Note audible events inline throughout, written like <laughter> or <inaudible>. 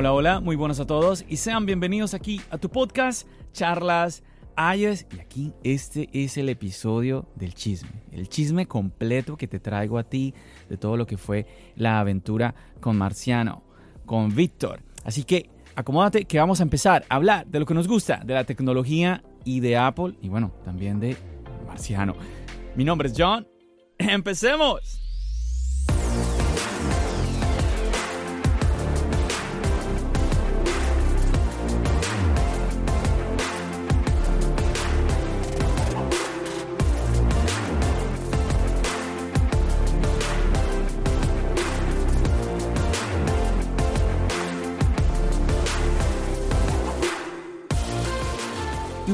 Hola, hola, muy buenos a todos y sean bienvenidos aquí a tu podcast Charlas iOS. Y aquí este es el episodio del chisme, el chisme completo que te traigo a ti de todo lo que fue la aventura con Marciano, con Víctor. Así que acomódate que vamos a empezar a hablar de lo que nos gusta, de la tecnología y de Apple y bueno, también de Marciano. Mi nombre es John. ¡Empecemos!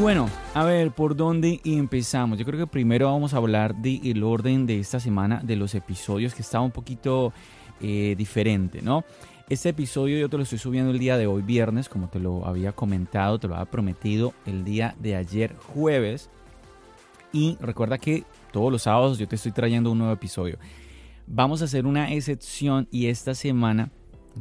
Bueno, a ver, ¿por dónde empezamos? Yo creo que primero vamos a hablar del orden de esta semana, de los episodios, que estaba un poquito eh, diferente, ¿no? Este episodio yo te lo estoy subiendo el día de hoy, viernes, como te lo había comentado, te lo había prometido el día de ayer, jueves. Y recuerda que todos los sábados yo te estoy trayendo un nuevo episodio. Vamos a hacer una excepción y esta semana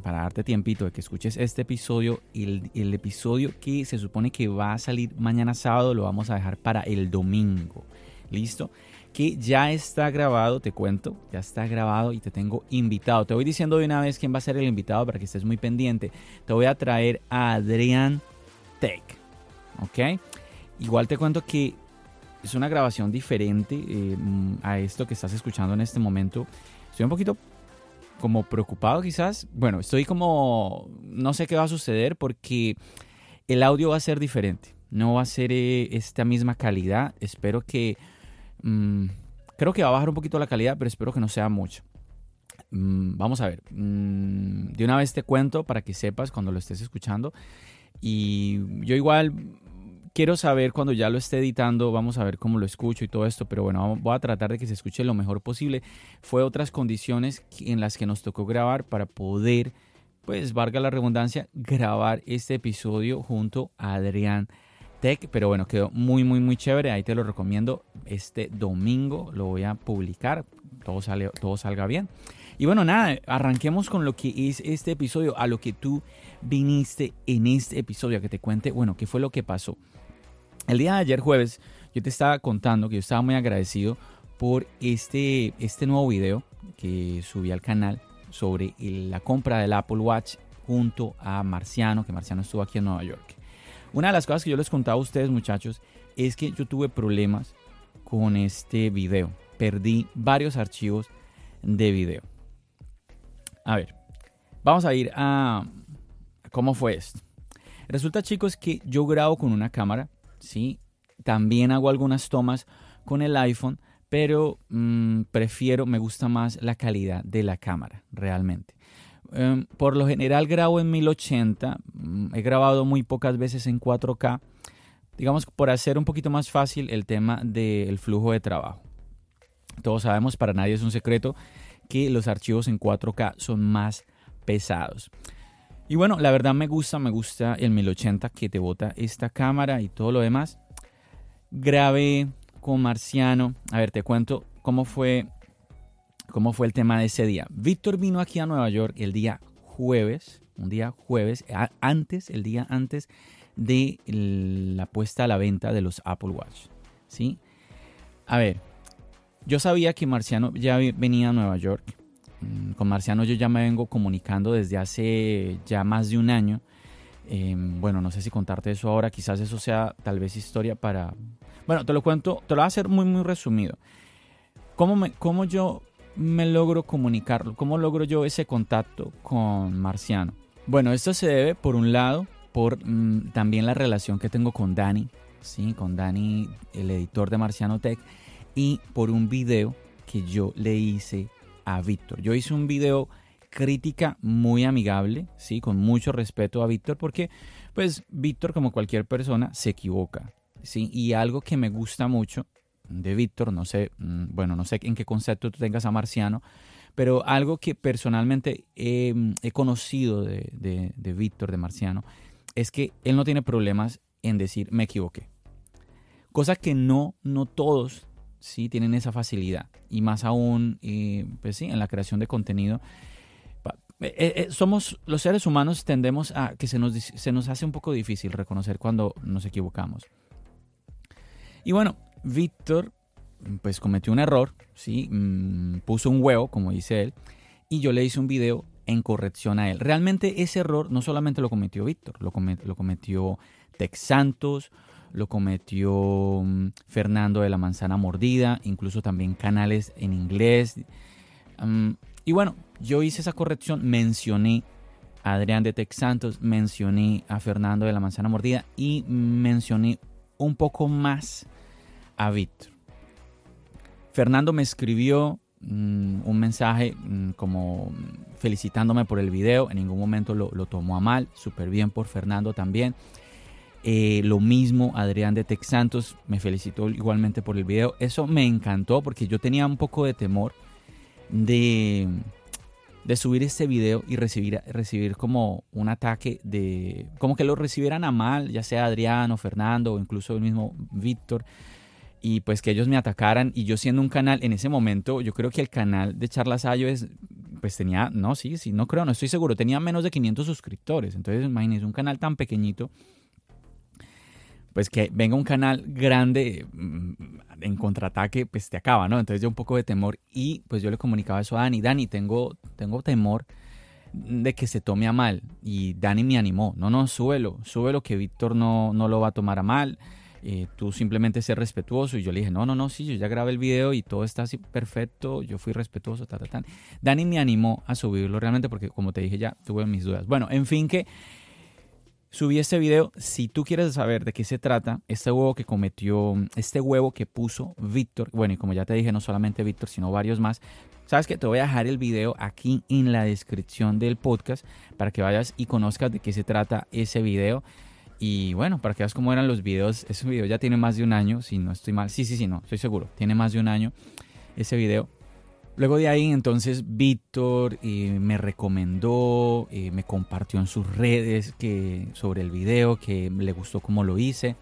para darte tiempito de que escuches este episodio, el, episodio que se supone que va a salir mañana sábado lo vamos a dejar para el domingo. ¿Listo? Que ya está grabado, te cuento, ya está grabado y te tengo invitado. Te voy diciendo de una vez quién va a ser el invitado para que estés muy pendiente. Te voy a traer a Adrián Tech. ¿Ok? Igual te cuento que es una grabación diferente eh, a esto que estás escuchando en este momento. Estoy un poquito como preocupado quizás. Bueno, estoy como, no sé qué va a suceder porque el audio va a ser diferente. No va a ser eh, esta misma calidad. Espero que... Mmm, creo que va a bajar un poquito la calidad, pero espero que no sea mucho. Mm, vamos a ver. Mm, de una vez te cuento para que sepas cuando lo estés escuchando. Y yo igual quiero saber cuando ya lo esté editando, vamos a ver cómo lo escucho y todo esto, pero bueno, voy a tratar de que se escuche lo mejor posible. Fue otras condiciones en las que nos tocó grabar para poder, pues, valga la redundancia, grabar este episodio junto a Adrián Tech, pero bueno, quedó muy, muy, muy chévere, ahí te lo recomiendo. Este domingo lo voy a publicar, todo, sale, todo salga bien. Y bueno, nada, arranquemos con lo que es este episodio, a lo que tú viniste en este episodio, a que te cuente, bueno, qué fue lo que pasó. El día de ayer jueves yo te estaba contando que yo estaba muy agradecido por este, este nuevo video que subí al canal sobre la compra del Apple Watch junto a Marciano, que Marciano estuvo aquí en Nueva York. Una de las cosas que yo les contaba a ustedes muchachos es que yo tuve problemas con este video. Perdí varios archivos de video. A ver, vamos a ir a cómo fue esto. Resulta chicos que yo grabo con una cámara ¿sí? También hago algunas tomas con el iPhone, pero mm, prefiero, me gusta más la calidad de la cámara, realmente. Em, por lo general grabo en 1080, mm, he grabado muy pocas veces en 4K, digamos por hacer un poquito más fácil el tema del flujo de trabajo. Todos sabemos, para nadie es un secreto, que los archivos en 4K son más pesados. Y bueno, la verdad me gusta, me gusta el 1080 que te bota esta cámara y todo lo demás. Grabé con Marciano. A ver, te cuento cómo fue, cómo fue el tema de ese día. Víctor vino aquí a Nueva York el día jueves, un día jueves, antes, el día antes de la puesta a la venta de los Apple Watch. ¿Sí? A ver, yo sabía que Marciano ya venía a Nueva York con Marciano yo ya me vengo comunicando desde hace ya más de un año. Em, bueno, no sé si contarte eso ahora, quizás eso sea tal vez historia para... Bueno, te lo cuento, te lo voy a hacer muy, muy resumido. ¿Cómo, me, cómo yo me logro comunicarlo? ¿Cómo logro yo ese contacto con Marciano? Bueno, esto se debe, por un lado, por mm, también la relación que tengo con Dani, ¿sí? con Dani, el editor de Marciano Tech, y por un video que yo le hice a Víctor. Yo hice un video crítica muy amigable, sí, con mucho respeto a Víctor, porque pues Víctor como cualquier persona se equivoca, sí, y algo que me gusta mucho de Víctor, no sé, mm, bueno, no sé en qué concepto tú tengas a Marciano, pero algo que personalmente he, conocido de, de, de Víctor, de Marciano, es que él no tiene problemas en decir me equivoqué. Cosa que no, no todos sí tienen esa facilidad. Y más aún, eh, pues sí, en la creación de contenido. eh, somos los seres humanos tendemos a que se nos, se nos hace un poco difícil reconocer cuando nos equivocamos. Y bueno, Víctor pues cometió un error, ¿sí? Mm, puso un huevo, como dice él, y yo le hice un video en corrección a él. Realmente ese error no solamente lo cometió Víctor, lo, lo cometió Tex Santos, lo cometió mm, Fernando de la Manzana Mordida, incluso también canales en inglés. Mm, y bueno, yo hice esa corrección, mencioné a Adrián de Tex Santos, mencioné a Fernando de la Manzana Mordida y mencioné un poco más a Víctor. Fernando me escribió mm, un mensaje como felicitándome por el video, en ningún momento lo, lo tomó a mal, súper bien por Fernando también. Eh, lo mismo, Adrián de Tex Santos me felicitó igualmente por el video. Eso me encantó porque yo tenía un poco de temor de, de subir este video y recibir, recibir como un ataque de... como que lo recibieran a mal, ya sea Adrián o Fernando o incluso el mismo Víctor. Y pues que ellos me atacaran y yo siendo un canal, en ese momento yo creo que el canal de Charlas Ayo es, pues tenía, no, sí, sí, no creo, no estoy seguro, tenía menos de 500 suscriptores. Entonces imagínense un canal tan pequeñito pues que venga un canal grande mm, en contraataque, pues te acaba, ¿no? Entonces yo un poco de temor y pues yo le comunicaba eso a Dani, Dani, tengo, tengo temor de que se tome a mal y Dani me animó, no, no, súbelo, súbelo que Víctor no, no lo va a tomar a mal, eh, tú simplemente sé respetuoso y yo le dije, no, no, no, sí, yo ya grabé el video y todo está así perfecto, yo fui respetuoso, ta, ta, ta. Dani me animó a subirlo realmente porque como te dije ya tuve mis dudas. Bueno, en fin que subí este video. Si tú quieres saber de qué se trata, este huevo que cometió, este huevo que puso Víctor, bueno, y como ya te dije, no solamente Víctor, sino varios más, sabes que te voy a dejar el video aquí en la descripción del podcast para que vayas y conozcas de qué se trata ese video. Y bueno, para que veas cómo eran los videos, ese video ya tiene más de un año, si no estoy mal. Sí, sí, sí, no, estoy seguro, tiene más de un año ese video. Luego de ahí entonces Víctor eh, me recomendó, eh, me compartió en sus redes que, sobre el video, que le gustó cómo lo hice.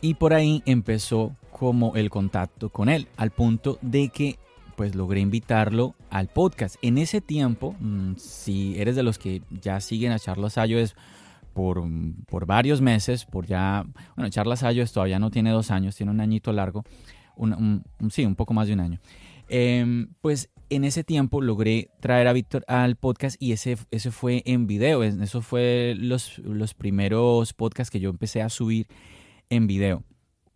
Y por ahí empezó como el contacto con él, al punto de que pues logré invitarlo al podcast. En ese tiempo, mm, si eres de los que ya siguen a Charlas Ayos por, por varios meses, por ya, bueno, Charlas Ayos todavía no tiene dos años, tiene un añito largo, sí, un poco más de un año. Em, pues en ese tiempo logré traer a Víctor al podcast y ese, ese fue en video. Eso fue los, los primeros podcasts que yo empecé a subir en video.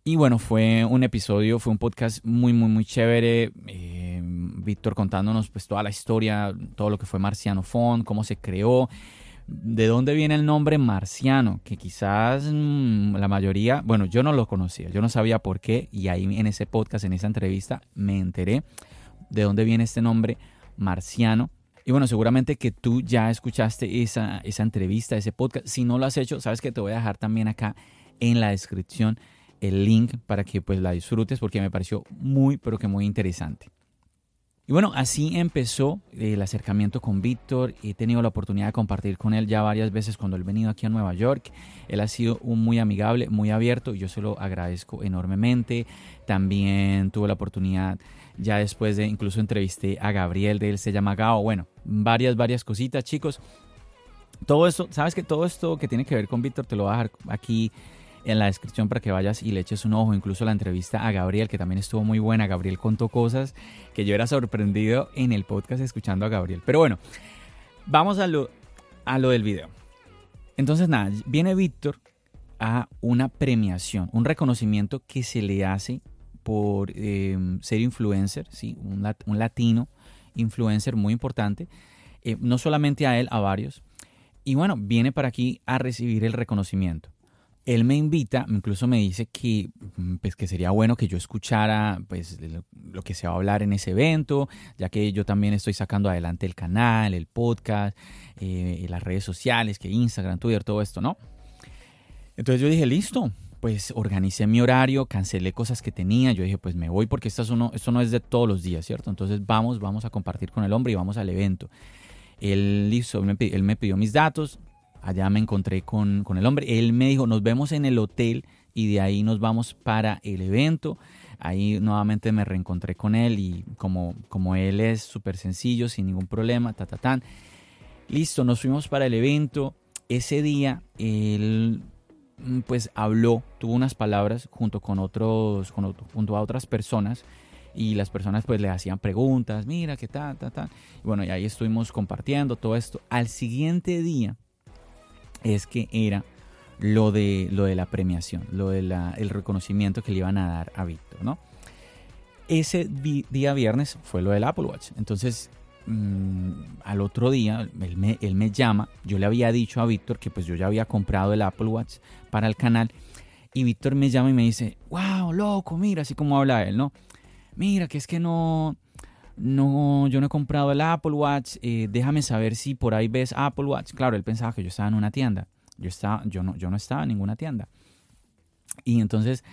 Y bueno, fue un episodio, fue un podcast muy, muy, muy chévere. Em, Víctor contándonos pues toda la historia, todo lo que fue Marciano Font, cómo se creó, de dónde viene el nombre Marciano, que quizás mm, la mayoría, bueno, yo no lo conocía, yo no sabía por qué y ahí en ese podcast, en esa entrevista, me enteré de dónde viene este nombre Marciano. Y bueno, seguramente que tú ya escuchaste esa, esa entrevista, ese podcast. Si no lo has hecho, sabes que te voy a dejar también acá en la descripción el link para que pues la disfrutes porque me pareció muy, pero que muy interesante. Y bueno, así empezó el acercamiento con Víctor. He tenido la oportunidad de compartir con él ya varias veces cuando él ha venido aquí a Nueva York. Él ha sido un muy amigable, muy abierto y yo se lo agradezco enormemente. También tuve la oportunidad, ya después de incluso entrevisté a Gabriel de él, se llama Gao. Bueno, varias, varias cositas, chicos. Todo esto, sabes que todo esto que tiene que ver con Víctor te lo voy a dejar aquí en la descripción para que vayas y le eches un ojo. Incluso la entrevista a Gabriel, que también estuvo muy buena. Gabriel contó cosas que yo era sorprendido en el podcast escuchando a Gabriel. Pero bueno, vamos a lo, a lo del video. Entonces, nada, viene Víctor a una premiación, un reconocimiento que se le hace por em, ser influencer, ¿sí? un, latino influencer muy importante. Eh, no solamente a él, a varios. Y bueno, viene para aquí a recibir el reconocimiento él me invita, incluso me dice que, mm, pues, que sería bueno que yo escuchara pues, lo que se va a hablar en ese evento, ya que yo también estoy sacando adelante el canal, el podcast, eh, las redes sociales, que Instagram, Twitter, todo esto, ¿no? Entonces yo dije, listo, pues organicé mi horario, cancelé cosas que tenía, yo dije, pues me voy porque esto, no, esto no es de todos los días, ¿cierto? Entonces vamos, vamos a compartir con el hombre y vamos al evento. Él, hizo, él me pidió mis datos, Allá me encontré con, el hombre. Él me dijo, nos vemos en el hotel y de ahí nos vamos para el evento. Ahí nuevamente me reencontré con él y como, como él es súper sencillo, sin ningún problema, ta, ta, tan. Listo, nos fuimos para el evento. Ese día él mm, pues habló, tuvo unas palabras junto con otros, junto a otras personas y las personas pues le hacían preguntas, mira, qué tal, tal. Y bueno, y ahí estuvimos compartiendo todo esto. Al siguiente día es que era lo de, lo de la premiación, lo del el reconocimiento que le iban a dar a Víctor, ¿no? Ese día viernes fue lo del Apple Watch. Entonces, mm, al otro día, él me, él me llama. Yo le había dicho a Víctor que pues yo ya había comprado el Apple Watch para el canal. Y Víctor me llama y me dice, wow, loco, mira, así como habla él, ¿no? Mira, que es que no, no, yo no he comprado el Apple Watch, eh, déjame saber si por ahí ves Apple Watch. Claro, él pensaba que yo estaba en una tienda. Yo, estaba, yo, no, yo no estaba en ninguna tienda. Y entonces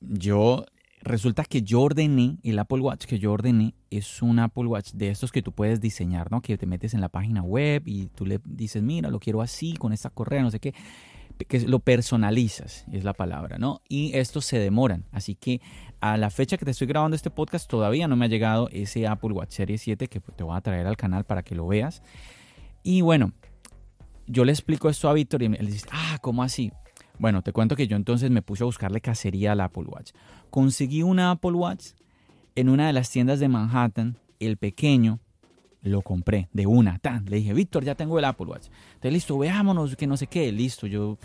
yo, resulta que yo ordené, el Apple Watch que yo ordené es un Apple Watch de estos que tú puedes diseñar, ¿no? Que te metes en la página web y tú le dices, mira, lo quiero así, con esta correa, no sé qué que lo personalizas, es la palabra, ¿no? Y estos se demoran. Así que a la fecha que te estoy grabando este podcast todavía no me ha llegado ese Apple Watch Series 7 que te voy a traer al canal para que lo veas. Y bueno, yo le explico esto a Víctor y él dice, ah, ¿cómo así? Bueno, te cuento que yo entonces me puse a buscarle cacería al Apple Watch. Conseguí una Apple Watch en una de las tiendas de Manhattan, el pequeño, lo compré de una, tan. Le dije, Víctor, ya tengo el Apple Watch. Entonces, listo, veámonos, que no sé qué, listo. Yo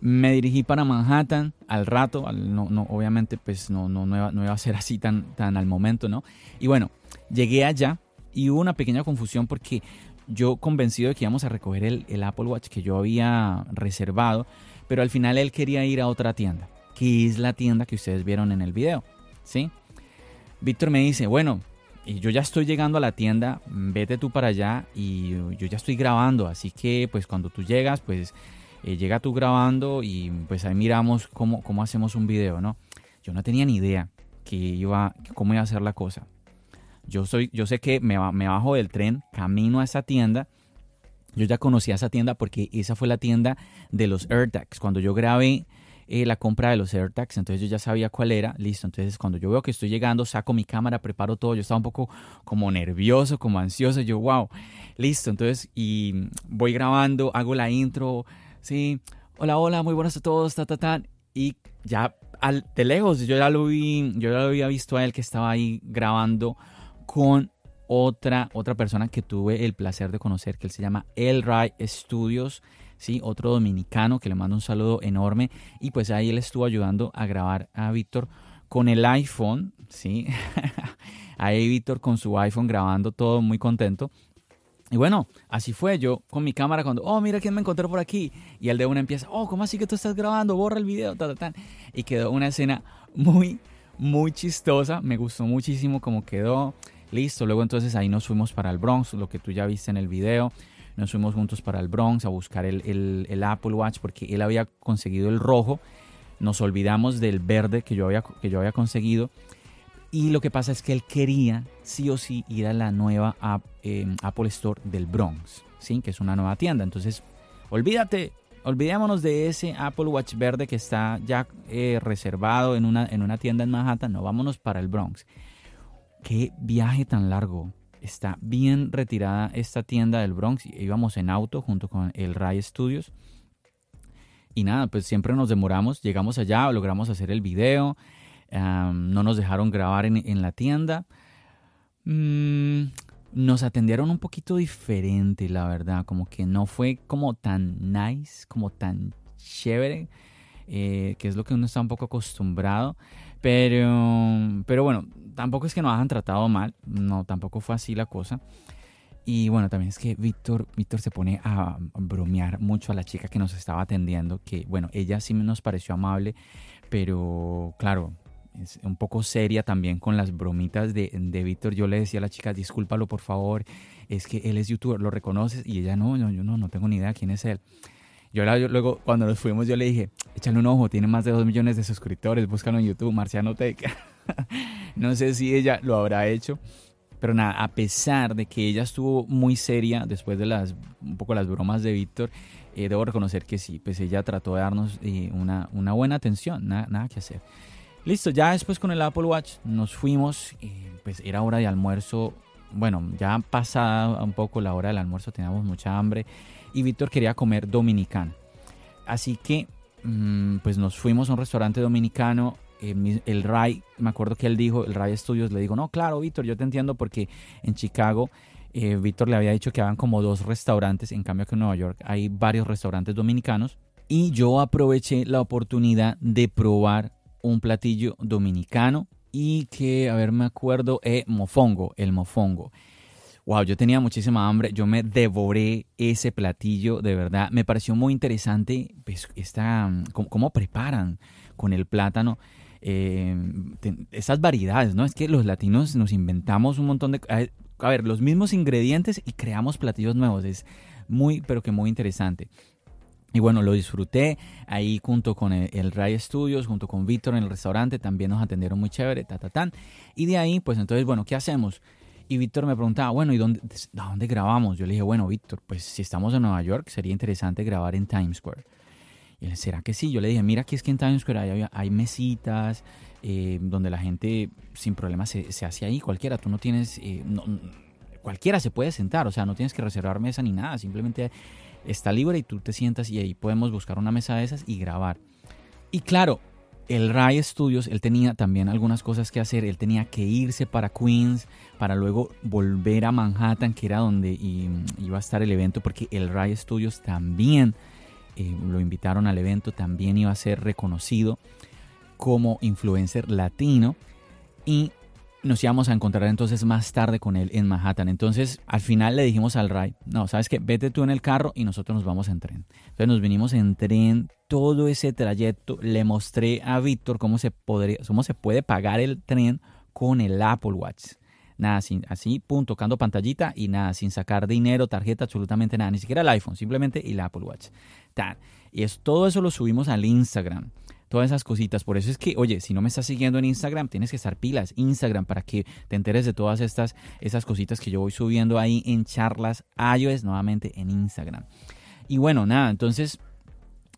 me dirigí para Manhattan al rato, no, no, obviamente, pues no, no, no, iba, a ser así tan, tan al momento, ¿no? Y bueno, llegué allá y hubo una pequeña confusión porque yo convencido de que íbamos a recoger el, el Apple Watch que yo había reservado, pero al final él quería ir a otra tienda, que es la tienda que ustedes vieron en el video, ¿sí? Víctor me dice, bueno, y yo ya estoy llegando a la tienda, vete tú para allá y yo ya estoy grabando, así que pues cuando tú llegas, pues eh, llega tú grabando y pues ahí miramos cómo, cómo hacemos un video, ¿no? Yo no tenía ni idea que iba, cómo iba a ser la cosa. Yo, soy, yo sé que me, me bajo del tren, camino a esa tienda. Yo ya conocía esa tienda porque esa fue la tienda de los AirTags. Cuando yo grabé eh, la compra de los AirTags, entonces yo ya sabía cuál era, listo, entonces cuando yo veo que estoy llegando, saco mi cámara, preparo todo, yo estaba un poco como nervioso, como ansioso, yo, wow, listo, entonces, y voy grabando, hago la intro, sí, hola, hola, muy buenas a todos, ta, ta, ta, y ya al, de lejos, yo ya lo vi, yo ya lo había visto a él que estaba ahí grabando con otra, otra persona que tuve el placer de conocer, que él se llama El Ray Studios. ¿Sí? Otro dominicano que le mando un saludo enorme y pues ahí él estuvo ayudando a grabar a Víctor con el iPhone, ¿sí? <laughs> ahí Víctor con su iPhone grabando todo muy contento. Y bueno, así fue yo con mi cámara cuando, oh, mira quién me encontré por aquí. Y el de una empieza, oh, ¿cómo así que tú estás grabando? Borra el video, Y quedó una escena muy, muy chistosa. Me gustó muchísimo cómo quedó. Listo, luego entonces ahí nos fuimos para el Bronx, lo que tú ya viste en el video. Nos fuimos juntos para el Bronx a buscar el, el, Apple Watch porque él había conseguido el rojo. Nos olvidamos del verde que yo había, que yo había conseguido. Y lo que pasa es que él quería sí o sí ir a la nueva em, Apple Store del Bronx, ¿sí? que es una nueva tienda. Entonces, olvídate, olvidémonos de ese Apple Watch verde que está ya eh, reservado en una, en una tienda en Manhattan. No, vámonos para el Bronx. Qué viaje tan largo está bien retirada esta tienda del Bronx. Íbamos en auto junto con el Ray Studios. Y nada, pues siempre nos demoramos. Llegamos allá, logramos hacer el video. no nos dejaron grabar en, la tienda. Mm, nos atendieron un poquito diferente, la verdad. Como que no fue como tan nice, como tan chévere. Eh, que es lo que uno está un poco acostumbrado. Pero, pero bueno, tampoco es que nos hayan tratado mal, no, tampoco fue así la cosa. Y bueno, también es que Víctor, Víctor se pone a bromear mucho a la chica que nos estaba atendiendo, que bueno, ella sí nos pareció amable, pero claro, es un poco seria también con las bromitas de, de Víctor. Yo le decía a la chica, discúlpalo por favor, es que él es youtuber, ¿lo reconoces? Y ella, no, no yo no, no tengo ni idea quién es él. Yo, luego, cuando nos fuimos, yo le dije, échale un ojo, tiene más de dos millones de suscriptores, búscalo en YouTube, Marciano Tech. <laughs> no sé si ella lo habrá hecho. Pero nada, a pesar de que ella estuvo muy seria después de las un poco las bromas de Víctor, eh, debo reconocer que sí, pues ella trató de darnos eh, una, una, buena atención, nada, nada, que hacer. Listo, ya después con el Apple Watch nos fuimos, pues era hora de almuerzo, bueno, ya pasada un poco la hora del almuerzo, teníamos mucha hambre y Víctor quería comer dominicano. Así que mm, pues nos fuimos a un restaurante dominicano. Eh, el RAI, me acuerdo que él dijo, el RAI Studios le dijo, no, claro, Víctor, yo te entiendo porque en Chicago eh, Víctor le había dicho que habían como dos restaurantes, en cambio que en Nueva York hay varios restaurantes dominicanos. Y yo aproveché la oportunidad de probar un platillo dominicano y que, a ver, me acuerdo, eh, mofongo, el mofongo. Wow, yo tenía muchísima hambre, yo me devoré ese platillo, de verdad. Me pareció muy interesante pues, esta, cómo, preparan con el plátano. Eh, esas variedades, ¿no? Es que los latinos nos inventamos un montón de a ver, los mismos ingredientes y creamos platillos nuevos. Es muy, pero que muy interesante. Y bueno, lo disfruté ahí junto con el, Ray Studios, junto con Víctor en el restaurante, también nos atendieron muy chévere, ta, ta, tan. Y de ahí, pues entonces, bueno, ¿qué hacemos? Y Víctor me preguntaba, bueno, ¿y dónde, dónde grabamos? Yo le dije, bueno, Víctor, pues si estamos en Nueva York, sería interesante grabar en Times Square. Y él, ¿será que sí? Yo le dije, mira, aquí es que en Times Square hay, hay mesitas, eh, donde la gente sin problema se, se, hace ahí, cualquiera, tú no tienes, eh, cualquiera se puede sentar, o sea, no tienes que reservar mesa ni nada, simplemente está libre y tú te sientas y ahí podemos buscar una mesa de esas y grabar. Y claro, el Ray Studios, él tenía también algunas cosas que hacer, él tenía que irse para Queens para luego volver a Manhattan, que era donde iba a estar el evento, porque el Ray Studios también eh, lo invitaron al evento, también iba a ser reconocido como influencer latino y nos íbamos a encontrar entonces más tarde con él en Manhattan. Entonces al final le dijimos al Ray, no, sabes que vete tú en el carro y nosotros nos vamos en tren. Entonces nos vinimos en tren todo ese trayecto. Le mostré a Víctor cómo se, podría, cómo se puede pagar el tren con el Apple Watch. Nada, sin, así, pum, tocando pantallita y nada, sin sacar dinero, tarjeta, absolutamente nada, ni siquiera el iPhone, simplemente el Apple Watch. Y es, todo eso lo subimos al Instagram todas esas cositas. Por eso es que, oye, si no me estás siguiendo en Instagram, tienes que estar pilas. Instagram para que te enteres de todas estas esas cositas que yo voy subiendo ahí en charlas iOS nuevamente en Instagram. Y bueno, nada, entonces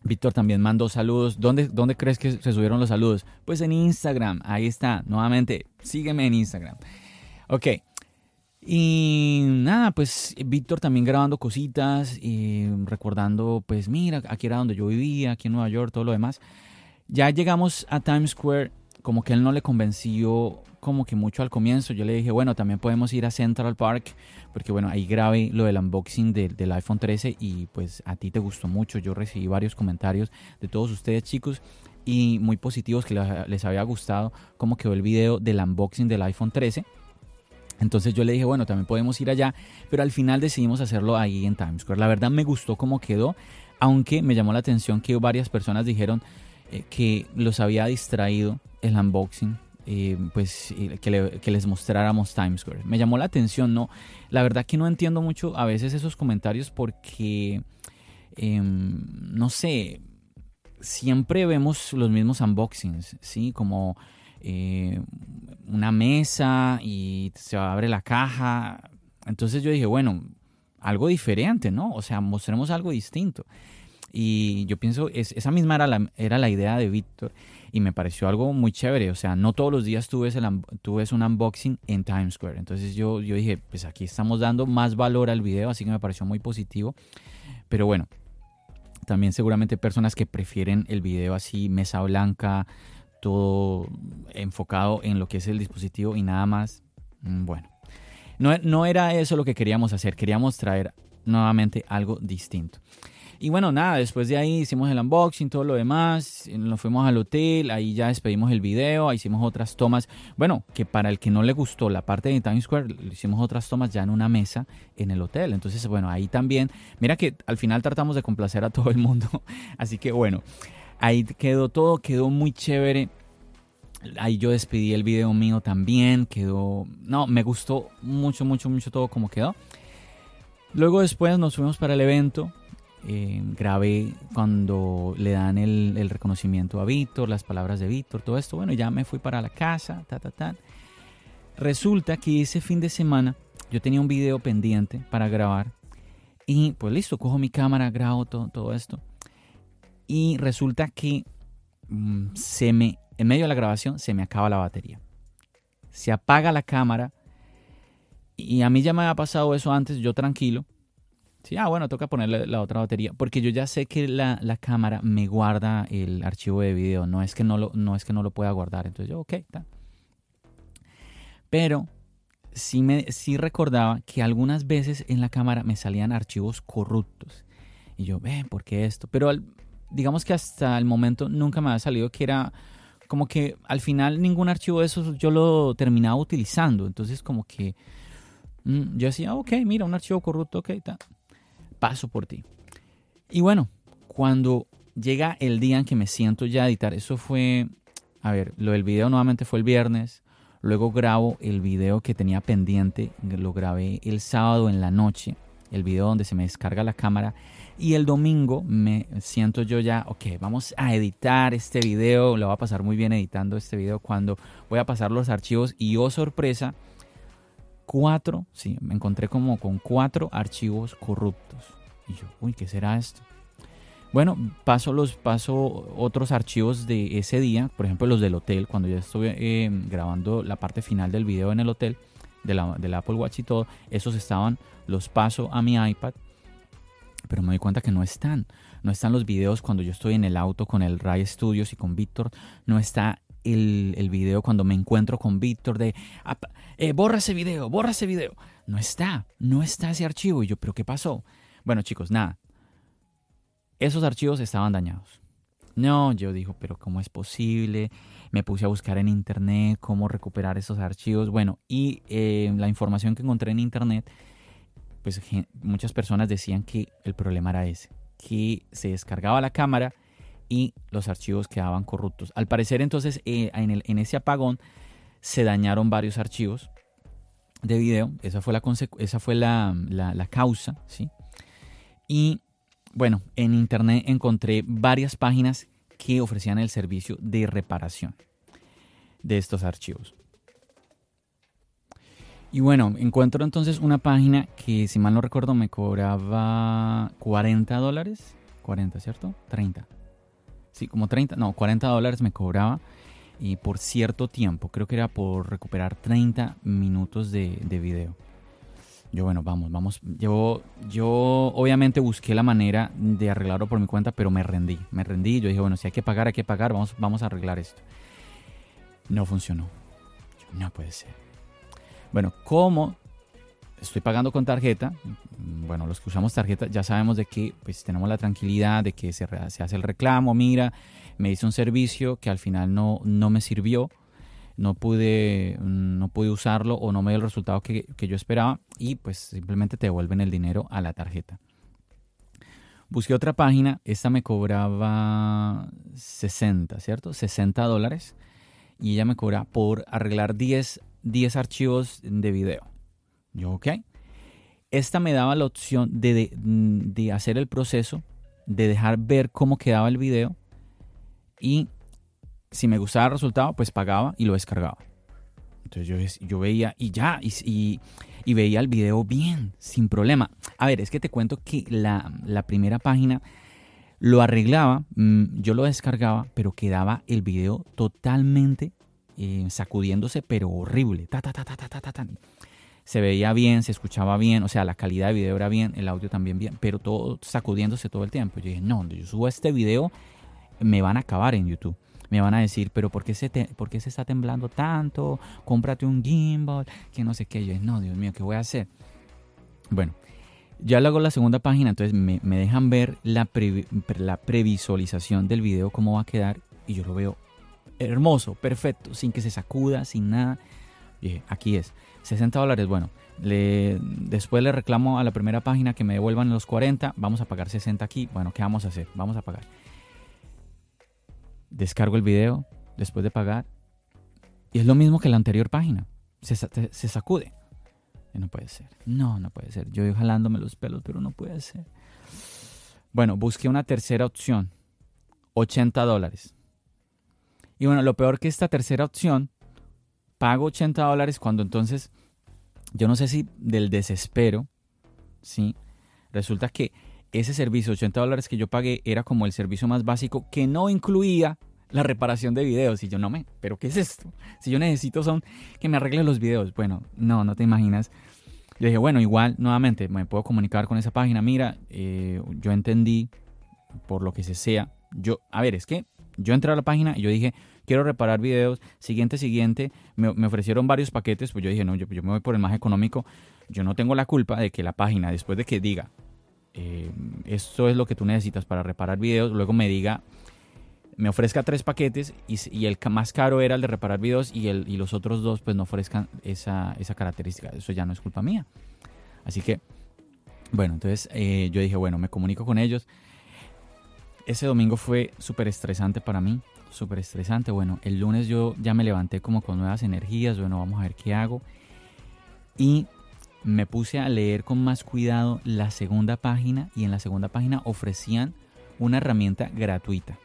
Víctor también mandó saludos. ¿Dónde, ¿Dónde crees que se subieron los saludos? Pues en Instagram. Ahí está. Nuevamente, sígueme en Instagram. Ok. Y nada, pues Víctor también grabando cositas y recordando, pues mira, aquí era donde yo vivía, aquí en Nueva York, todo lo demás. Ya llegamos a Times Square, como que él no le convenció como que mucho al comienzo. Yo le dije, bueno, también podemos ir a Central Park, porque bueno, ahí grabé lo del unboxing del iPhone 13 y pues a ti te gustó mucho. Yo recibí varios comentarios de todos ustedes chicos y muy positivos que les había gustado cómo quedó el video del unboxing del iPhone 13. Entonces yo le dije, bueno, también podemos ir allá, pero al final decidimos hacerlo ahí en Times Square. La verdad me gustó cómo quedó, aunque me llamó la atención que varias personas dijeron, eh, que los había distraído el unboxing, eh, pues que, les mostráramos Times Square. Me llamó la atención, ¿no? La verdad que no entiendo mucho a veces esos comentarios porque, em, no sé, siempre vemos los mismos unboxings, ¿sí? Como eh, una mesa y se abre la caja. Entonces yo dije, bueno, algo diferente, ¿no? O sea, mostremos algo distinto. Y yo pienso, es, esa misma era la, era la idea de Víctor y me pareció algo muy chévere. O sea, no todos los días tú ves, el, un unboxing en Times Square. Entonces yo, yo dije, pues aquí estamos dando más valor al video, así que me pareció muy positivo. Pero bueno, también seguramente personas que prefieren el video así, mesa blanca, todo enfocado en lo que es el dispositivo y nada más. Mm, bueno, no, no era eso lo que queríamos hacer, queríamos traer nuevamente algo distinto. Y bueno, nada, después de ahí hicimos el unboxing, todo lo demás, nos fuimos al hotel, ahí ya despedimos el video, hicimos otras tomas. Bueno, que para el que no le gustó la parte de Times Square, hicimos otras tomas ya en una mesa en el hotel. Entonces, bueno, ahí también, mira que al final tratamos de complacer a todo el mundo. <laughs> Así que bueno, ahí quedó todo, quedó muy chévere. Ahí yo despedí el video mío también, quedó... No, me gustó mucho, mucho, mucho todo como quedó. Luego después nos fuimos para el evento, eh, grabé cuando le dan el, reconocimiento a Víctor, las palabras de Víctor, todo esto. Bueno, ya me fui para la casa, ta, ta, ta. Resulta que ese fin de semana yo tenía un video pendiente para grabar y pues listo, cojo mi cámara, grabo todo, todo esto. Y resulta que mm, se me, en medio de la grabación se me acaba la batería. Se apaga la cámara Y a mí ya me había pasado eso antes, yo tranquilo. Ah, bueno, toca ponerle la otra batería, porque yo ya sé que la, la cámara me guarda el archivo de video, no es que no lo, no es que no lo pueda guardar, entonces yo, ok, está. Pero sí, me, sí recordaba que algunas veces en la cámara me salían archivos corruptos. Y yo, ve, ¿por qué esto? Pero digamos que hasta el momento nunca me había salido que era como que al final ningún archivo de esos yo lo terminaba utilizando. Entonces como que mm, yo decía, ok, mira, un archivo corrupto, ok, está paso por ti. Y bueno, cuando llega el día en que me siento ya a editar, eso fue, a ver, lo del video nuevamente fue el viernes, luego grabo el video que tenía pendiente, lo grabé el sábado en la noche, el video donde se me descarga la cámara, y el domingo me siento yo ya, ok, vamos a editar este video, lo va a pasar muy bien editando este video cuando voy a pasar los archivos y oh sorpresa, cuatro, sí, me encontré como con cuatro archivos corruptos. Y yo, uy, ¿qué será esto? Bueno, paso los paso otros archivos de ese día, por ejemplo los del hotel, cuando ya estuve eh, grabando la parte final del video en el hotel, de la, Apple Watch y todo, esos estaban, los paso a mi iPad, pero me doy cuenta que no están. No están los videos cuando yo estoy en el auto con el Ray Studios y con Víctor, no está el, video cuando me encuentro con Víctor de, eh, borra ese video, borra ese video. No está, no está ese archivo. Y yo, ¿pero qué pasó? Bueno, chicos, nada. Esos archivos estaban dañados. No, yo digo, pero ¿cómo es posible? Me puse a buscar en internet cómo recuperar esos archivos. Bueno, y eh, la información que encontré en internet, pues muchas personas decían que el problema era ese, que se descargaba la cámara y los archivos quedaban corruptos. Al parecer entonces eh, en, el, en, ese apagón se dañaron varios archivos de video, esa fue la, la, causa, ¿sí? Y bueno, en internet encontré varias páginas que ofrecían el servicio de reparación de estos archivos. Y bueno, encuentro entonces una página que, si mal no recuerdo, me cobraba 40 dólares. 40, ¿cierto? 30 sí, como 30, no, 40 dólares me cobraba y por cierto tiempo, creo que era por recuperar 30 minutos de, de video. Yo, bueno, vamos, vamos. Yo, yo obviamente busqué la manera de arreglarlo por mi cuenta, pero me rendí, me rendí. Yo dije, bueno, si hay que pagar, hay que pagar, vamos, vamos a arreglar esto. No funcionó. No puede ser. Bueno, ¿cómo estoy pagando con tarjeta, bueno, los que usamos tarjeta ya sabemos de que pues tenemos la tranquilidad de que se, hace el reclamo, mira, me hizo un servicio que al final no, no me sirvió, no pude, no pude usarlo o no me dio el resultado que, que yo esperaba y pues simplemente te devuelven el dinero a la tarjeta. Busqué otra página, esta me cobraba 60, ¿cierto? 60 dólares y ella me cobra por arreglar 10, 10 archivos de video. Yo, ok. Esta me daba la opción de, de, hacer el proceso, de dejar ver cómo quedaba el video y si me gustaba el resultado, pues pagaba y lo descargaba. Entonces yo, yo veía y ya, y, y, veía el video bien, sin problema. A ver, es que te cuento que la, la primera página lo arreglaba, mm, yo lo descargaba, pero quedaba el video totalmente eh, sacudiéndose, pero horrible. Ta, ta, ta, ta, ta, ta, ta se veía bien, se escuchaba bien, o sea, la calidad de video era bien, el audio también bien, pero todo sacudiéndose todo el tiempo. Yo dije, no, yo subo este video, me van a acabar en YouTube. Me van a decir, pero ¿por qué se, ¿por qué se está temblando tanto? Cómprate un gimbal, que no sé qué. Yo dije, no, Dios mío, ¿qué voy a hacer? Bueno, ya luego la segunda página, entonces me, dejan ver la, la previsualización del video, cómo va a quedar, y yo lo veo hermoso, perfecto, sin que se sacuda, sin nada. dije, aquí es. 60 dólares, bueno, después le reclamo a la primera página que me devuelvan los 40, vamos a pagar 60 aquí, bueno, ¿qué vamos a hacer? Vamos a pagar. Descargo el video después de pagar y es lo mismo que la anterior página, se, sacude. no puede ser, no, no puede ser, yo voy jalándome los pelos, pero no puede ser. Bueno, busqué una tercera opción, 80 dólares. Y bueno, lo peor que esta tercera opción pago 80 dólares cuando entonces, yo no sé si del desespero, ¿sí? Resulta que ese servicio, 80 dólares que yo pagué, era como el servicio más básico que no incluía la reparación de videos. Y yo no me, pero ¿qué es esto? Si yo necesito son que me arreglen los videos. Bueno, no, no te imaginas. Yo dije, bueno, igual, nuevamente, me puedo comunicar con esa página. Mira, eh, yo entendí, por lo que se sea. Yo, a ver, es que yo entré a la página y yo dije, quiero reparar videos. Siguiente, siguiente, me, ofrecieron varios paquetes. Pues yo dije, no, yo, me voy por el más económico. Yo no tengo la culpa de que la página, después de que diga, eh, esto es lo que tú necesitas para reparar videos, luego me diga, me ofrezca tres paquetes y, el más caro era el de reparar videos y, el, y los otros dos pues no ofrezcan esa, esa característica. Eso ya no es culpa mía. Así que, bueno, entonces eh, yo dije, bueno, me comunico con ellos. Ese domingo fue súper estresante para mí, súper estresante. Bueno, el lunes yo ya me levanté como con nuevas energías, bueno, vamos a ver qué hago. Y me puse a leer con más cuidado la segunda página y en la segunda página ofrecían una herramienta gratuita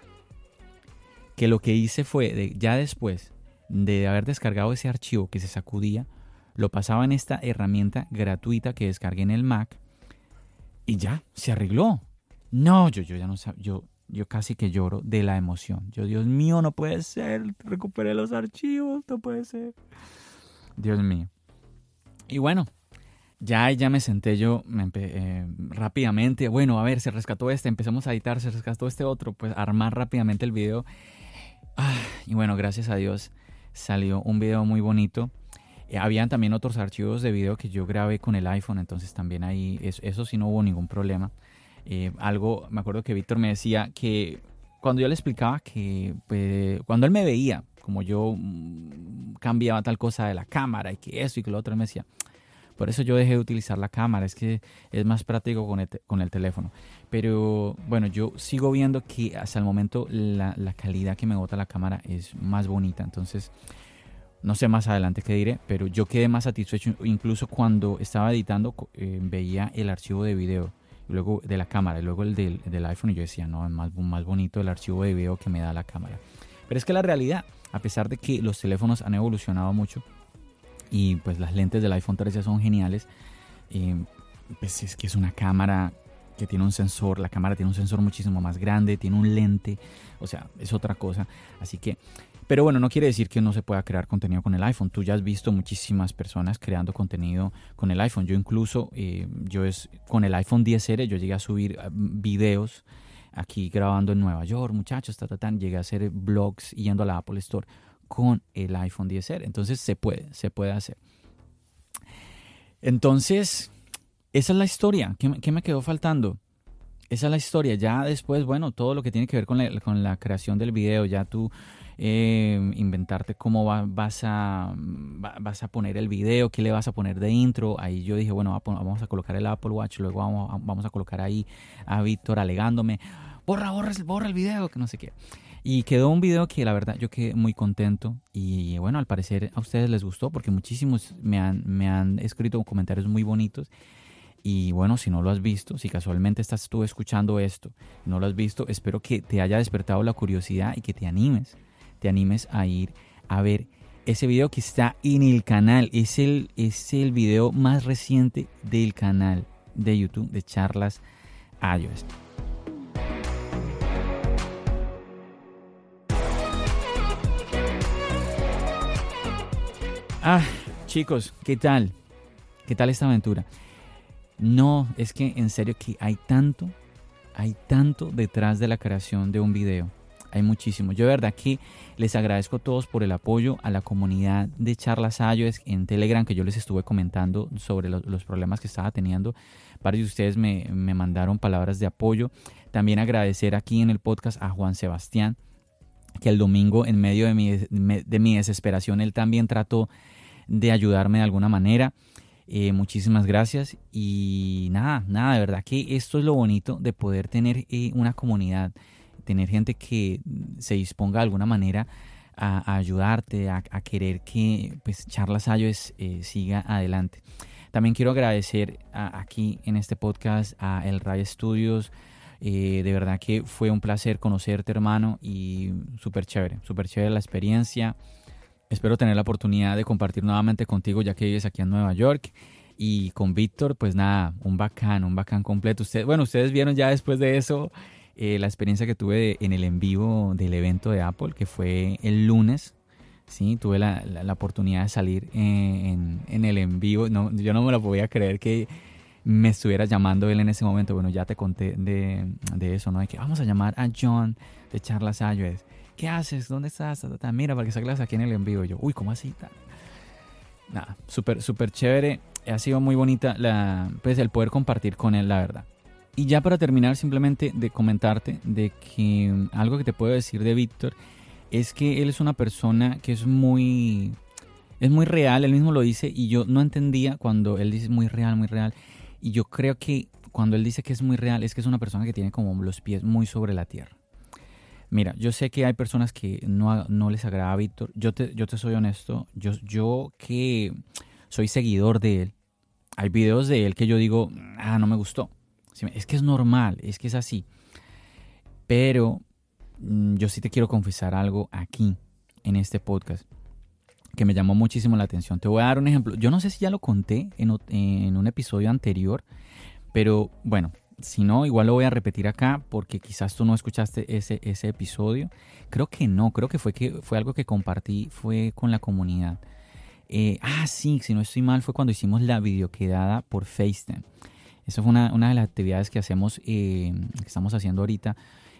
que lo que hice fue, ya después de haber descargado ese archivo que se sacudía, lo pasaba en esta herramienta gratuita que descargué en el Mac y ya, se arregló. No, yo, yo ya no sabía, yo casi que lloro de la emoción. Yo, Dios mío, no puede ser, recuperé los archivos, no puede ser. Dios mío. Y bueno, ya, ya me senté yo eh, rápidamente. Bueno, a ver, se rescató este, empezamos a editar, se rescató este otro, pues armar rápidamente el video Ah, y bueno, gracias a Dios salió un video muy bonito. Eh, habían también otros archivos de video que yo grabé con el iPhone, entonces también ahí eso, sí no hubo ningún problema. Eh, algo, me acuerdo que Víctor me decía que cuando yo le explicaba que pues, cuando él me veía, como yo mm, cambiaba tal cosa de la cámara y que eso y que lo otro, él me decía, por eso yo dejé de utilizar la cámara, es que es más práctico con el, con el teléfono. Pero bueno, yo sigo viendo que hasta el momento la, la calidad que me bota la cámara es más bonita. Entonces, no sé más adelante qué diré, pero yo quedé más satisfecho. Incluso cuando estaba editando, eh, veía el archivo de video luego de la cámara y luego el del, del, iPhone y yo decía, no, es más, más bonito el archivo de video que me da la cámara. Pero es que la realidad, a pesar de que los teléfonos han evolucionado mucho, y pues las lentes del iPhone 13 son geniales. Eh, pues es que es una cámara que tiene un sensor, la cámara tiene un sensor muchísimo más grande, tiene un lente, o sea, es otra cosa. Así que, pero bueno, no quiere decir que no se pueda crear contenido con el iPhone. Tú ya has visto muchísimas personas creando contenido con el iPhone. Yo incluso, eh, yo es con el iPhone 10R, yo llegué a subir ah, videos aquí grabando en Nueva York, muchachos, ta, ta, ta, llegué a hacer blogs yendo a la Apple Store con el iPhone 10R. Entonces se puede, se puede hacer. Entonces, esa es la historia. ¿Qué, me quedó faltando? Esa es la historia. Ya después, bueno, todo lo que tiene que ver con la, con la creación del video, ya tú eh, inventarte cómo vas, a, vas a poner el video, qué le vas a poner de intro. Ahí yo dije, bueno, vamos a colocar el Apple Watch, luego vamos, vamos a colocar ahí a Víctor alegándome, borra, borra, borra el video, que no sé qué. Y quedó un video que la verdad yo quedé muy contento y bueno, al parecer a ustedes les gustó porque muchísimos me han, me han escrito comentarios muy bonitos. Y bueno, si no lo has visto, si casualmente estás tú escuchando esto, no lo has visto, espero que te haya despertado la curiosidad y que te animes, te animes a ir a ver ese video que está en el canal. Es el, es el video más reciente del canal de YouTube de Charlas iOS. Ah, chicos, ¿qué tal? ¿Qué tal esta aventura? No, es que en serio que hay tanto, hay tanto detrás de la creación de un video. Hay muchísimo. Yo de verdad que les agradezco a todos por el apoyo a la comunidad de Charlas iOS en Telegram que yo les estuve comentando sobre los, problemas que estaba teniendo. Varios de ustedes me, me mandaron palabras de apoyo. También agradecer aquí en el podcast a Juan Sebastián que el domingo en medio de mi, de mi desesperación él también trató de ayudarme de alguna manera. Eh, muchísimas gracias y nada, nada, de verdad que esto es lo bonito de poder tener eh, una comunidad, tener gente que se disponga de alguna manera a, ayudarte, a, querer que pues Charlas Ayos eh, siga adelante. También quiero agradecer aquí en este podcast a El Ray Studios, de verdad que fue un placer conocerte, hermano, y súper chévere, súper chévere la experiencia. Espero tener la oportunidad de compartir nuevamente contigo ya que vives aquí en Nueva York. Y con Víctor, pues nada, un bacán, un bacán completo. Usted, bueno, ustedes vieron ya después de eso eh, la experiencia que tuve en el en vivo del evento de Apple, que fue el lunes. Sí, tuve la, la, oportunidad de salir en, en, el en vivo. No, yo no me lo podía creer que me estuviera llamando él en ese momento. Bueno, ya te conté de, de eso, ¿no? De que vamos a llamar a John de Charlas Ayues. ¿Qué haces? ¿Dónde estás? Mira, para que salgas aquí en el en vivo. yo, uy, ¿cómo así? Nada, súper, súper chévere. Ha sido muy bonita la, pues, el poder compartir con él, la verdad. Y ya para terminar, simplemente de comentarte de que algo que te puedo decir de Víctor es que él es una persona que es muy, es muy real, él mismo lo dice, y yo no entendía cuando él dice muy real, muy real. Y yo creo que cuando él dice que es muy real, es que es una persona que tiene como los pies muy sobre la tierra. Mira, yo sé que hay personas que no, no les agrada a Víctor. Yo te, yo te soy honesto. Yo, yo que soy seguidor de él, hay videos de él que yo digo, ah, no me gustó. Es que es normal, es que es así. Pero mm, yo sí te quiero confesar algo aquí, en este podcast, que me llamó muchísimo la atención. Te voy a dar un ejemplo. Yo no sé si ya lo conté en, en un episodio anterior, pero bueno, si no, igual lo voy a repetir acá porque quizás tú no escuchaste ese, ese episodio. Creo que no, creo que fue, que fue algo que compartí, fue con la comunidad. Eh, ah, sí, si no estoy mal, fue cuando hicimos la videoquedada por FaceTime. Eso fue una, de las actividades que hacemos, eh, que estamos haciendo ahorita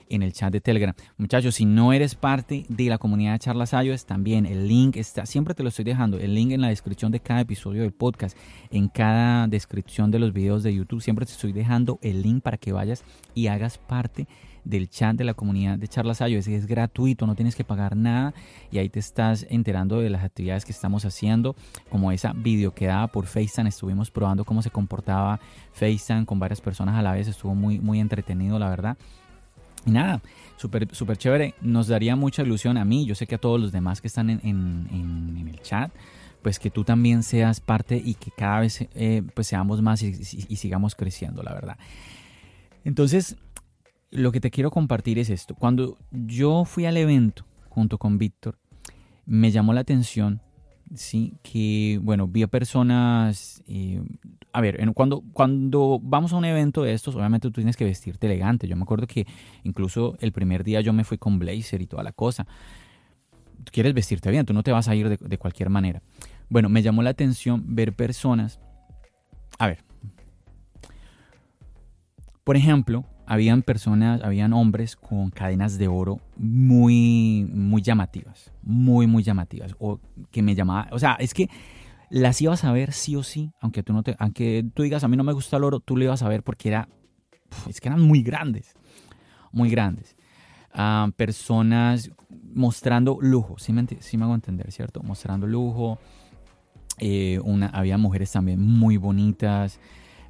en el chat de Telegram. Muchachos, si no eres parte de la comunidad de Charlas iOS, también el link está, siempre te lo estoy dejando, el link en la descripción de cada episodio del podcast, en cada descripción de los videos de YouTube, siempre te estoy dejando el link para que vayas y hagas parte del chat de la comunidad de Charlas iOS. Es gratuito, no tienes que pagar nada y ahí te estás enterando de las actividades que estamos haciendo, como esa videoquedada por FaceTime. Estuvimos probando cómo se comportaba FaceTime con varias personas a la vez. Estuvo muy, muy entretenido, la verdad. Y nada, súper super chévere. Nos daría mucha ilusión a mí, yo sé que a todos los demás que están en, en, el chat, pues que tú también seas parte y que cada vez eh, pues seamos más y, y, sigamos creciendo, la verdad. Entonces, lo que te quiero compartir es esto. Cuando yo fui al evento junto con Víctor, me llamó la atención, sí, que, bueno, vi a personas, eh, a ver, cuando, cuando vamos a un evento de estos, obviamente tú tienes que vestirte elegante. Yo me acuerdo que incluso el primer día yo me fui con blazer y toda la cosa. Quieres vestirte bien, tú no te vas a ir de, de cualquier manera. Bueno, me llamó la atención ver personas, a ver, por ejemplo, habían personas, habían hombres con cadenas de oro muy, muy llamativas, muy, muy llamativas, o que me llamaba, o sea, es que las ibas a ver sí o sí, aunque tú no te, aunque tú digas a mí no me gusta el oro, tú lo ibas a ver porque era, es que eran muy grandes, muy grandes. Ah, personas mostrando lujo, ¿sí me, sí me hago entender, ¿cierto? Mostrando lujo. Eh, una, había mujeres también muy bonitas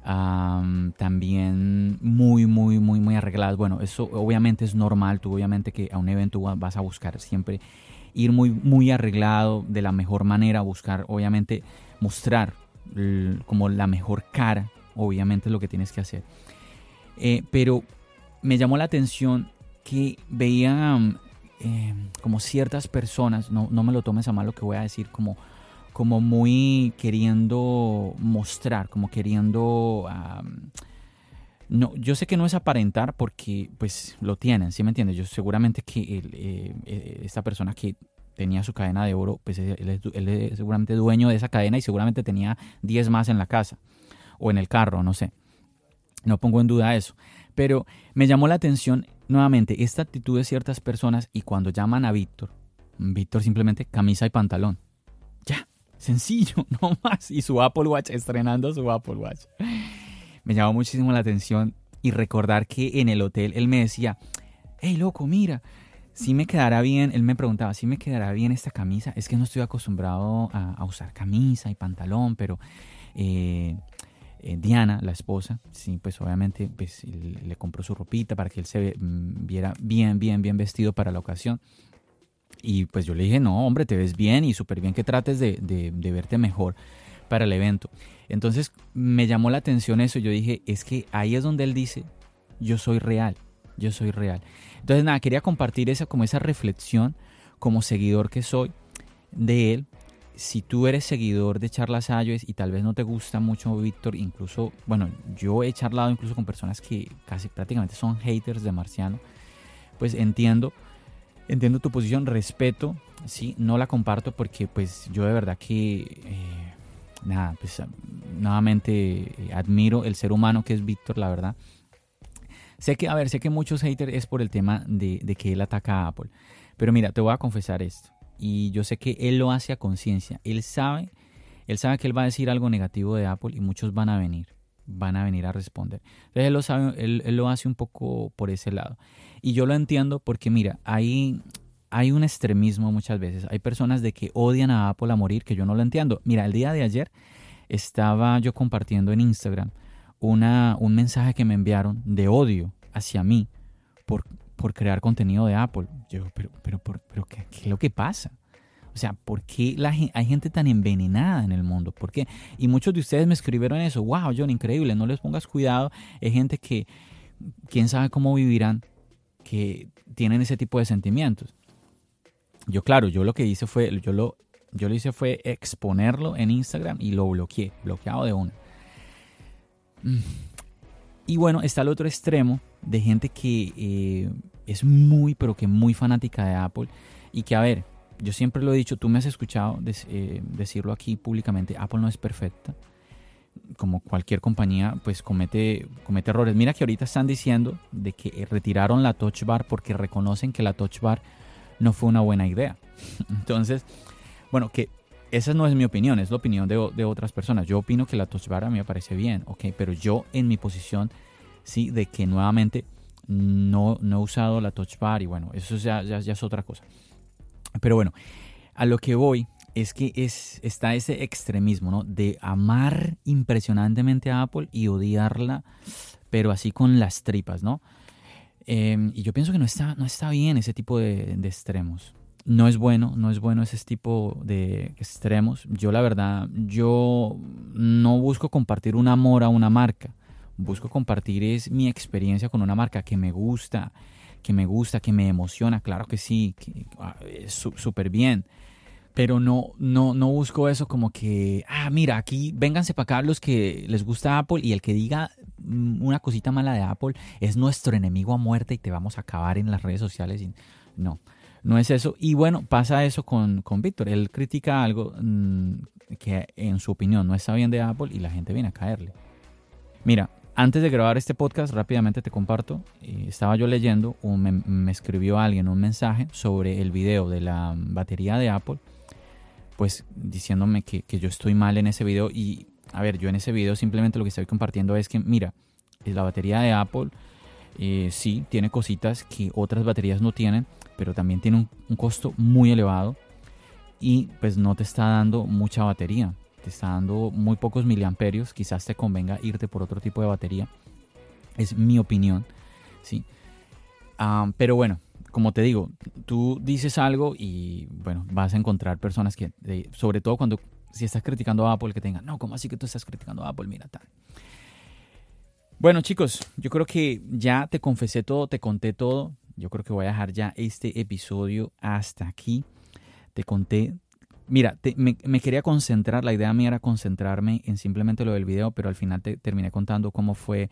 también muy, muy, muy, muy arregladas. Bueno, eso obviamente es normal. Tú obviamente que a un evento vas a buscar siempre ir muy, muy arreglado de la mejor manera, buscar obviamente mostrar como la mejor cara, obviamente lo que tienes que hacer. Eh, pero me llamó la atención que veía em, como ciertas personas, no, no me lo tomes a mal lo que voy a decir, como como muy queriendo mostrar, como queriendo... no, yo sé que no es aparentar porque pues lo tienen, ¿sí me entiendes? Yo seguramente que eh, eh, esta persona que tenía su cadena de oro, pues él es, él es, seguramente dueño de esa cadena y seguramente tenía 10 más en la casa o en el carro, no sé. No pongo en duda eso. Pero me llamó la atención nuevamente esta actitud de ciertas personas y cuando llaman a Víctor, Víctor simplemente camisa y pantalón. Sencillo, <laughs> no más. Y su Apple Watch, estrenando su Apple Watch. Me llamó muchísimo la atención y recordar que en el hotel él me decía, hey loco, mira, si me quedará bien, él me preguntaba, si me quedará bien esta camisa, es que no estoy acostumbrado a, usar camisa y pantalón, pero eh, eh, Diana, la esposa, sí, pues obviamente pues, le compró su ropita para que él se mm, viera bien, bien, bien vestido para la ocasión. Y pues yo le dije, no, hombre, te ves bien y súper bien que trates de, de, verte mejor para el evento. Entonces me llamó la atención eso. Yo dije, es que ahí es donde él dice, yo soy real, yo soy real. Entonces nada, quería compartir esa, como esa reflexión como seguidor que soy de él. Si tú eres seguidor de Charlas Ayos y tal vez no te gusta mucho Víctor, incluso, bueno, yo he charlado incluso con personas que casi prácticamente son haters de Marciano, pues entiendo Entiendo tu posición, respeto, sí, no la comparto porque pues yo de verdad que, eh, nada, pues nuevamente admiro el ser humano que es Víctor, la verdad. Sé que, a ver, sé que muchos haters es por el tema de, de que él ataca a Apple, pero mira, te voy a confesar esto, y yo sé que él lo hace a conciencia, él sabe, él sabe que él va a decir algo negativo de Apple y muchos van a venir van a venir a responder. Entonces él lo, sabe, él, lo hace un poco por ese lado. Y yo lo entiendo porque mira, hay, hay un extremismo muchas veces. Hay personas de que odian a Apple a morir que yo no lo entiendo. Mira, el día de ayer estaba yo compartiendo en Instagram una, un mensaje que me enviaron de odio hacia mí por, por crear contenido de Apple. Yo, pero, pero, pero, ¿qué, ¿qué es lo que pasa? O sea, ¿por qué hay gente tan envenenada en el mundo? ¿Por qué? Y muchos de ustedes me escribieron eso. Wow, John, increíble. No les pongas cuidado. Hay gente que, quién sabe cómo vivirán, que tienen ese tipo de sentimientos. Yo, claro, yo lo que hice fue, yo lo, yo lo hice fue exponerlo en Instagram y lo bloqueé, bloqueado de una. Mm. Y bueno, está el otro extremo de gente que eh, es muy, pero que muy fanática de Apple y que, a ver, yo siempre lo he dicho, tú me has escuchado eh, decirlo aquí públicamente, Apple no es perfecta. Como cualquier compañía, pues comete, comete errores. Mira que ahorita están diciendo de que retiraron la Touch Bar porque reconocen que la Touch Bar no fue una buena idea. <laughs> Entonces, bueno, que esa no es mi opinión, es la opinión de, de, otras personas. Yo opino que la Touch Bar a mí me parece bien, ok, pero yo en mi posición, sí, de que nuevamente no, no he usado la Touch Bar y bueno, eso ya, ya, ya es otra cosa. Pero bueno, a lo que voy es que es, está ese extremismo, ¿no? De amar impresionantemente a Apple y odiarla, pero así con las tripas, ¿no? Em, y yo pienso que no está, no está bien ese tipo de, extremos. No es bueno, no es bueno ese tipo de extremos. Yo la verdad, yo no busco compartir un amor a una marca. Busco compartir es mi experiencia con una marca que me gusta, que me gusta, que me emociona, claro que sí, ah, súper bien. Pero no, no, no busco eso como que, ah, mira, aquí vénganse para acá los que les gusta Apple y el que diga mm, una cosita mala de Apple es nuestro enemigo a muerte y te vamos a acabar en las redes sociales. No, no es eso. Y bueno, pasa eso con, con Víctor. Él critica algo mm, que en su opinión no está bien de Apple y la gente viene a caerle. Mira, antes de grabar este podcast, rápidamente te comparto, eh, estaba yo leyendo, me, escribió alguien un mensaje sobre el video de la batería de Apple, pues diciéndome que, yo estoy mal en ese video. Y, a ver, yo en ese video simplemente lo que estoy compartiendo es que, mira, la batería de Apple eh, sí tiene cositas que otras baterías no tienen, pero también tiene un, un costo muy elevado y pues no te está dando mucha batería te está dando muy pocos miliamperios, quizás te convenga irte por otro tipo de batería. Es mi opinión, ¿sí? pero bueno, como te digo, tú dices algo y bueno, vas a encontrar personas que, sobre todo cuando, si estás criticando a Apple, que tengan, no, ¿cómo así que tú estás criticando a Apple? Mira, tal. Bueno, chicos, yo creo que ya te confesé todo, te conté todo. Yo creo que voy a dejar ya este episodio hasta aquí. Te conté Mira, me, quería concentrar, la idea mía era concentrarme en simplemente lo del video, pero al final te terminé contando cómo fue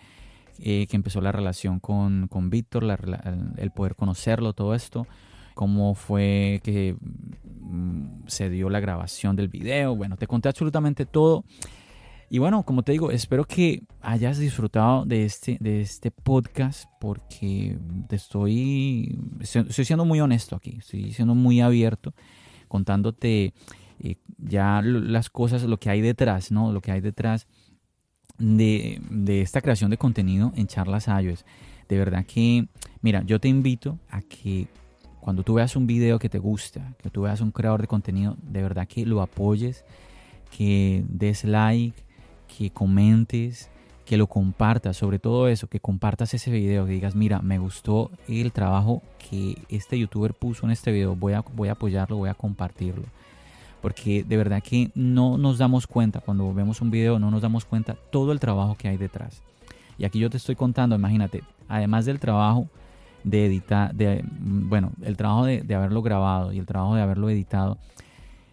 eh, que empezó la relación con, con Víctor, el poder conocerlo, todo esto, cómo fue que mm, se dio la grabación del video. Bueno, te conté absolutamente todo. Y bueno, como te digo, espero que hayas disfrutado de este, de este podcast porque te estoy, estoy siendo muy honesto aquí, estoy siendo muy abierto contándote eh, ya las cosas, lo que hay detrás, ¿no? Lo que hay detrás de, esta creación de contenido en charlas iOS. De verdad que, mira, yo te invito a que cuando tú veas un video que te gusta, que tú veas un creador de contenido, de verdad que lo apoyes, que des like, que comentes, que lo compartas, sobre todo eso, que compartas ese video, que digas, mira, me gustó el trabajo que este youtuber puso en este video, voy a, voy a apoyarlo, voy a compartirlo. Porque de verdad que no nos damos cuenta, cuando vemos un video, no nos damos cuenta todo el trabajo que hay detrás. Y aquí yo te estoy contando, imagínate, además del trabajo de editar, de, bueno, el trabajo de, haberlo grabado y el trabajo de haberlo editado,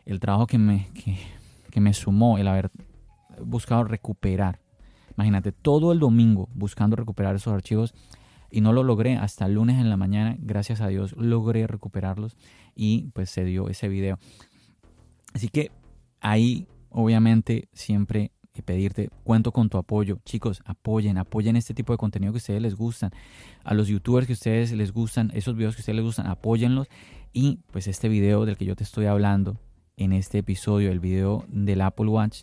el trabajo que me, que me sumó el haber buscado recuperar Imagínate, todo el domingo buscando recuperar esos archivos. y no lo logré hasta el lunes en la mañana. Gracias a Dios logré recuperarlos y pues se dio ese video. Así que ahí obviamente siempre pedirte, cuento con tu apoyo. Chicos, apoyen, apoyen este tipo de contenido que a ustedes les gustan. A los youtubers que a ustedes les gustan, esos videos que a ustedes les gustan, apóyenlos. Y pues este video del que yo te estoy hablando en este episodio, el video del Apple Watch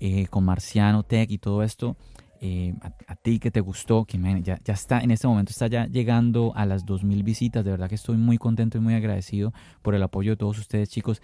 eh, con Marciano Tech y todo esto, eh, a, ti que te gustó, que ya, ya, está, en este momento está ya llegando a las 2.000 visitas, de verdad que estoy muy contento y muy agradecido por el apoyo de todos ustedes chicos,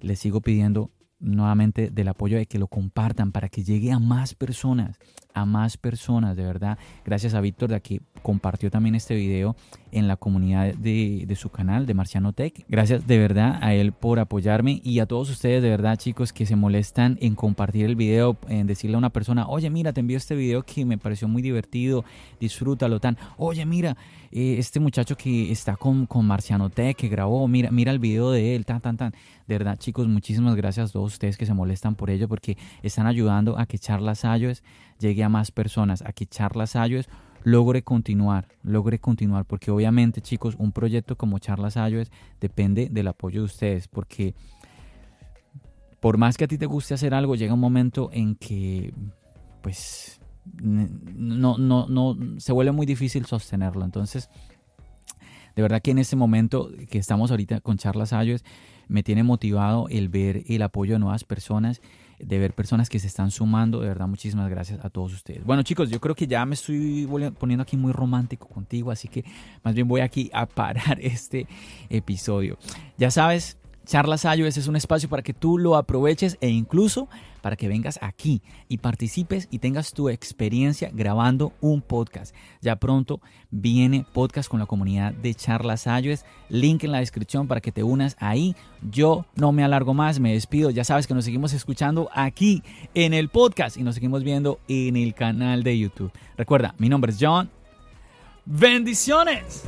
les sigo pidiendo nuevamente del apoyo de que lo compartan para que llegue a más personas, a más personas, de verdad. Gracias a Víctor de que compartió también este video en la comunidad de, de, su canal de Marciano Tech. Gracias de verdad a él por apoyarme y a todos ustedes de verdad chicos que se molestan en compartir el video, en decirle a una persona, oye mira, te envío este video que me pareció muy divertido, disfrútalo tan, oye mira, eh, este muchacho que está con, con Marciano Tech, que grabó, mira, mira el video de él, tan, tan, tan. De verdad chicos, muchísimas gracias a todos ustedes que se molestan por ello porque están ayudando a que Charlas Ayos llegue a más personas, a que Charlas Ayos logre continuar, logre continuar, porque obviamente chicos, un proyecto como Charlas iOS depende del apoyo de ustedes, porque por más que a ti te guste hacer algo, llega un momento en que pues no, no, no, se vuelve muy difícil sostenerlo. Entonces, de verdad que en este momento que estamos ahorita con Charlas iOS, me tiene motivado el ver el apoyo de nuevas personas de ver personas que se están sumando. De verdad, muchísimas gracias a todos ustedes. Bueno, chicos, yo creo que ya me estoy poniendo aquí muy romántico contigo, así que más bien voy aquí a <laughs> parar este episodio. Ya sabes, Charlas iOS es un espacio para que tú lo aproveches e incluso para que vengas aquí y participes y tengas tu experiencia grabando un podcast. Ya pronto viene podcast con la comunidad de Charlas iOS. Link en la descripción para que te unas ahí. Yo no me alargo más, me despido. Ya sabes que nos seguimos escuchando aquí en el podcast y nos seguimos viendo en el canal de YouTube. Recuerda, mi nombre es John. Bendiciones.